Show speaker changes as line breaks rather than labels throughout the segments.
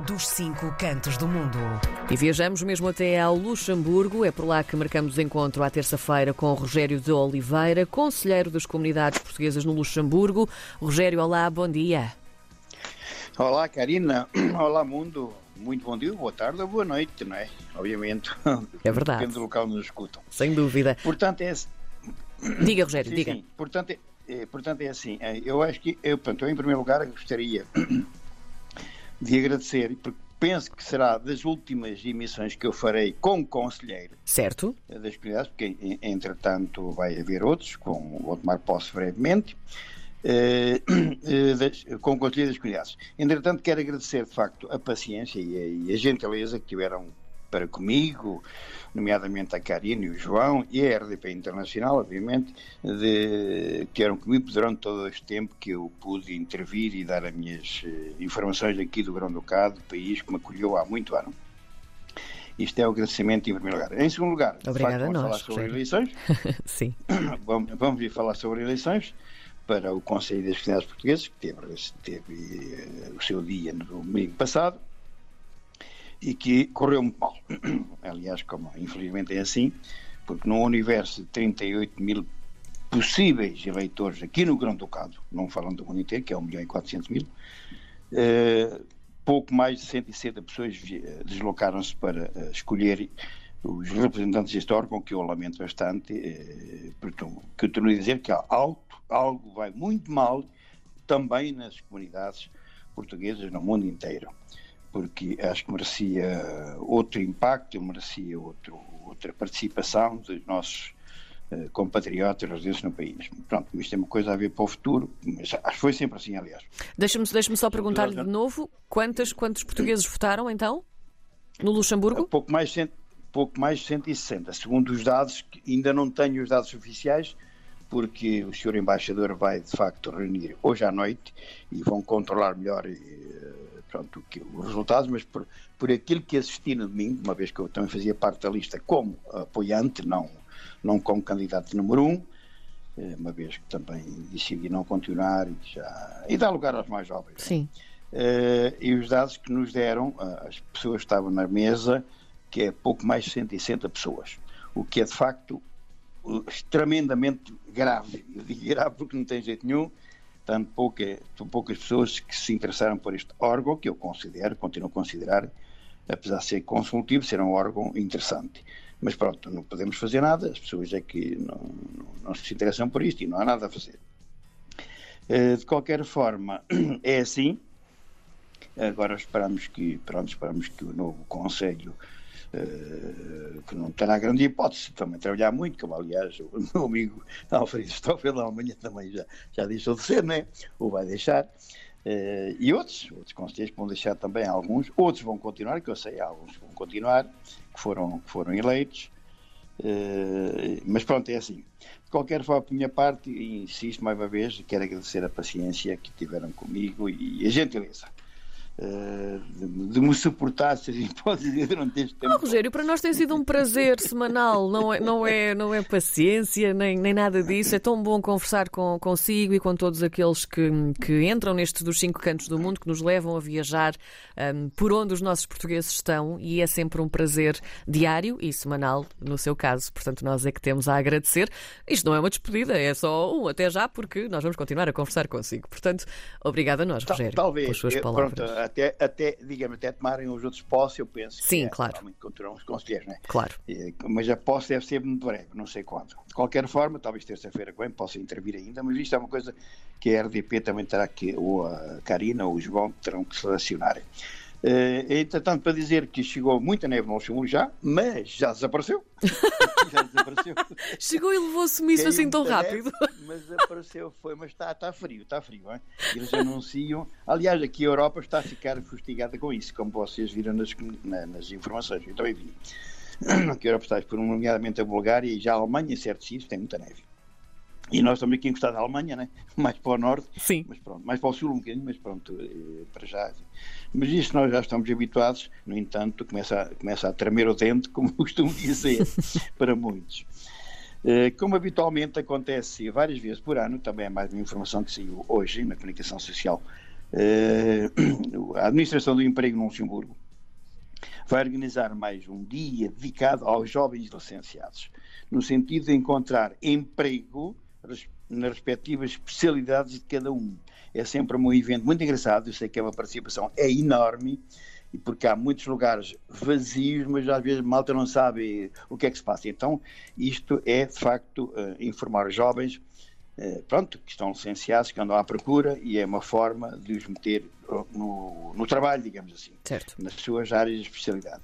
dos cinco cantos do mundo.
E viajamos mesmo até ao Luxemburgo. É por lá que marcamos encontro à terça-feira com Rogério de Oliveira, conselheiro das comunidades portuguesas no Luxemburgo. Rogério, olá, bom dia.
Olá, Karina. Olá, mundo. Muito bom dia, boa tarde ou boa noite, não é? Obviamente.
É verdade.
Depende do local onde nos escutam.
Sem dúvida.
Portanto, é.
Diga, Rogério,
Sim,
diga.
sim. Portanto, é, é- portanto, é assim. é, Eu acho que, eu, portanto, eu, em primeiro lugar, gostaria de agradecer, porque penso que será das últimas emissões que eu farei como conselheiro
Certo?
eh, das comunidades, porque en- entretanto vai haver outros, com, vou tomar posse brevemente, eh, eh, das- com o Conselho das Comunidades. Entretanto, quero agradecer de facto a paciência e a, e a gentileza que tiveram para comigo, nomeadamente a Karina e o João e a RDP Internacional, obviamente, de, que eram comigo durante todo este tempo que eu pude intervir e dar as minhas eh, informações aqui do Grão-Ducado, país que me acolheu há muito ano. Isto é o agradecimento em primeiro lugar. Em segundo lugar,
Obrigada
facto, vamos
nós,
falar sobre eleições.
Sim.
Vamos, vamos vir falar sobre eleições para o Conselho das Comunidades Portuguesas, que teve, teve eh, o seu dia no domingo passado e que correu muito mal. Aliás, como infelizmente é assim, porque num universo de 38 mil possíveis eleitores aqui no Grão-Ducado, não falando do mundo inteiro, que é 1 milhão e 400 mil, eh, pouco mais de 160 pessoas eh, deslocaram-se para eh, escolher os representantes deste órgão, que eu lamento bastante, eh, porque eu continuo a dizer que algo, algo vai muito mal também nas comunidades portuguesas no mundo inteiro, porque acho que merecia outro impacto, merecia outro, outra participação dos nossos eh, compatriotas residentes no país. Pronto, isto é uma coisa a ver para o futuro, mas acho que foi sempre assim, aliás.
Deixa-me deixa só perguntar-lhe de novo quantas, quantos portugueses votaram então? No Luxemburgo?
Pouco mais, cento- pouco mais de 160, segundo os dados, que ainda não tenho os dados oficiais, porque o senhor embaixador vai de facto reunir hoje à noite e vão controlar melhor eh, pronto, os resultados, mas por, por aquilo que assisti no domingo, uma vez que eu também fazia parte da lista como apoiante, não, não como candidato número um, eh, uma vez que também decidi não continuar e, já, e dar lugar aos mais jovens.
Sim.
Eh, e os dados que nos deram, as pessoas que estavam na mesa, que é pouco mais de 160 pessoas, o que é de facto uh, tremendamente grave. Eu digo grave porque não tem jeito nenhum, tanto pouca, tão poucas pessoas que se interessaram por este órgão, que eu considero, continuo a considerar, apesar de ser consultivo, ser um órgão interessante. Mas pronto, não podemos fazer nada, as pessoas é que não, não, não se interessam por isto e não há nada a fazer. Eh, De qualquer forma, é assim. Agora esperamos que, pronto, esperamos que o novo Conselho, que não terá grande hipótese também trabalhar muito, como aliás o meu amigo Alfredo Stoffel amanhã também já, já deixou de ser, né? Ou vai deixar. Eh, e outros, outros conselheiros vão deixar também alguns, outros vão continuar, que eu sei, alguns vão continuar, que foram, que foram eleitos. Eh, mas pronto, é assim. De qualquer forma, por minha parte, insisto mais uma vez, quero agradecer a paciência que tiveram comigo e a gentileza eh, de, de me suportar, se assim pode dizer, durante este tempo.
Oh, Rogério, para nós tem sido um prazer semanal, não é, não é, não é paciência nem, nem nada disso. É tão bom conversar com, consigo e com todos aqueles que, que entram nestes dos cinco cantos do mundo, que nos levam a viajar hum, por onde os nossos portugueses estão e é sempre um prazer diário e semanal, no seu caso. Portanto, nós é que temos a agradecer. Isto não é uma despedida, é só um até já, porque nós vamos continuar a conversar consigo. Portanto, obrigada a nós, Rogério,
Talvez,
pelas suas palavras.
pronto, até, até, digamos, até tomarem os outros posse, eu penso. que
Sim,
é,
claro.
Continuam os conselheiros, né?
Claro.
Eh, Mas a posse deve ser muito breve, não sei quando. De qualquer forma, talvez terça-feira que vem possa intervir ainda, mas isto é uma coisa que a RDP também terá que, ou a Karina ou o João terão que selecionar. Eh, entretanto, para dizer que chegou muita neve no Luxemburgo já, mas já desapareceu. já desapareceu.
Chegou e levou-se isso assim tão rápido.
neve, mas apareceu, foi, mas está, está frio, está frio. Hein? Eles anunciam. Aliás, aqui a Europa está a ficar fustigada com isso, como vocês viram nas, na- nas informações. Eu também vi. Que a Europa está, por nomeadamente a Bulgária e já a Alemanha, em certos sítios, tem muita neve. E nós estamos aqui encostados à Alemanha, né? mais para o norte,
Sim.
mas pronto, mais para o sul um bocadinho, mas pronto, eh, para já. Mas isso nós já estamos habituados, no entanto, começa a, começa a tremer o dente, como costumo dizer, para muitos. Eh, Como habitualmente acontece várias vezes por ano, também é mais uma informação que saiu hoje na comunicação social a Administração do Emprego no Luxemburgo vai organizar mais um dia dedicado aos jovens licenciados, no sentido de encontrar emprego nas respectivas especialidades de cada um. É sempre um evento muito engraçado, eu sei que é uma participação é enorme, porque há muitos lugares vazios, mas às vezes malta não sabe o que é que se passa. Então, isto é, de facto, uh, informar os jovens, uh, pronto, que estão licenciados, que andam à procura, e é uma forma de os meter no, no trabalho, digamos assim,
certo.
nas suas áreas de especialidade,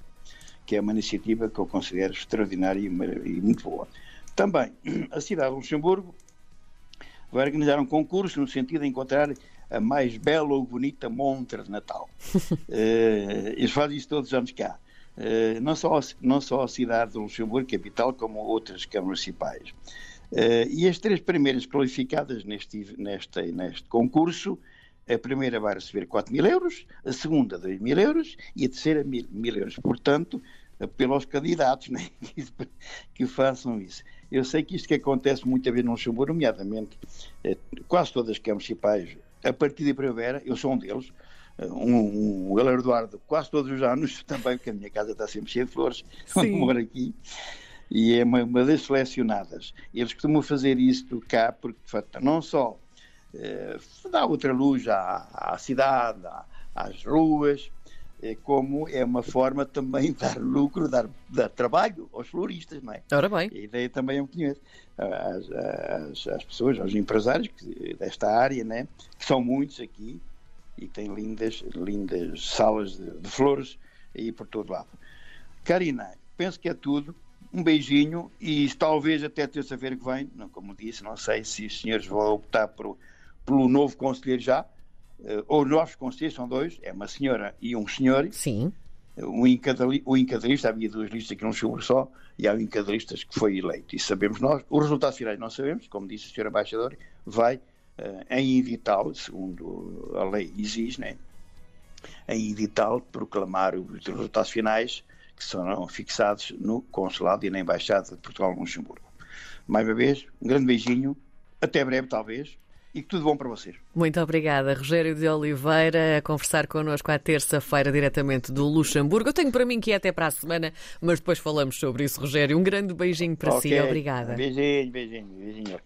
que é uma iniciativa que eu considero extraordinária e, e muito boa. Também, a cidade de Luxemburgo vai organizar um concurso no sentido de encontrar a mais bela ou bonita montra de Natal. uh, eles fazem isso todos os anos cá. Uh, não, só, não só a cidade de Luxemburgo, capital, como outras câmaras municipais. Uh, e as três primeiras qualificadas neste, neste, neste concurso, a primeira vai receber 4 mil euros, a segunda 2 mil euros e a terceira mil, mil euros. Portanto, pelos candidatos né, que façam isso. Eu sei que isto que acontece muitas vezes no Luxemburgo, nomeadamente quase todas as câmaras municipais a partir de primavera, eu sou um deles, um, um Eduardo quase todos os anos, também, porque a minha casa está sempre cheia de flores, onde moro aqui, e é uma, uma das selecionadas. Eles costumam fazer isto cá, porque, de facto, não só eh, dá outra luz à, à cidade, à, às ruas, como é uma forma também de dar lucro, dar, dar trabalho aos floristas, não é?
Ora bem.
A ideia também é um bocadinho às, às, às, pessoas, aos empresários desta área, né? que são muitos aqui e têm lindas, lindas salas de, de flores aí por todo lado. Karina, penso que é tudo. Um beijinho e talvez até terça-feira que vem, não, como disse, não sei se os senhores vão optar por, pelo novo conselheiro já, ou novos conselheiros, são dois, é uma senhora e um senhor.
Sim.
O encadalista, havia duas listas aqui num chumbo só, e há o encadalista que foi eleito. E sabemos nós, os resultados finais não sabemos, como disse o Sr. Embaixador, vai uh, em edital, segundo a lei exige, né? em edital, proclamar os resultados finais que serão fixados no Consulado e na Embaixada de Portugal no Luxemburgo. Mais uma vez, um grande beijinho, até breve talvez, e tudo bom para vocês.
Muito obrigada, Rogério de Oliveira, a conversar connosco à terça-feira diretamente do Luxemburgo. Eu tenho para mim que é até para a semana, mas depois falamos sobre isso, Rogério. Um grande beijinho para okay. si, obrigada.
Beijinho, beijinho, beijinho.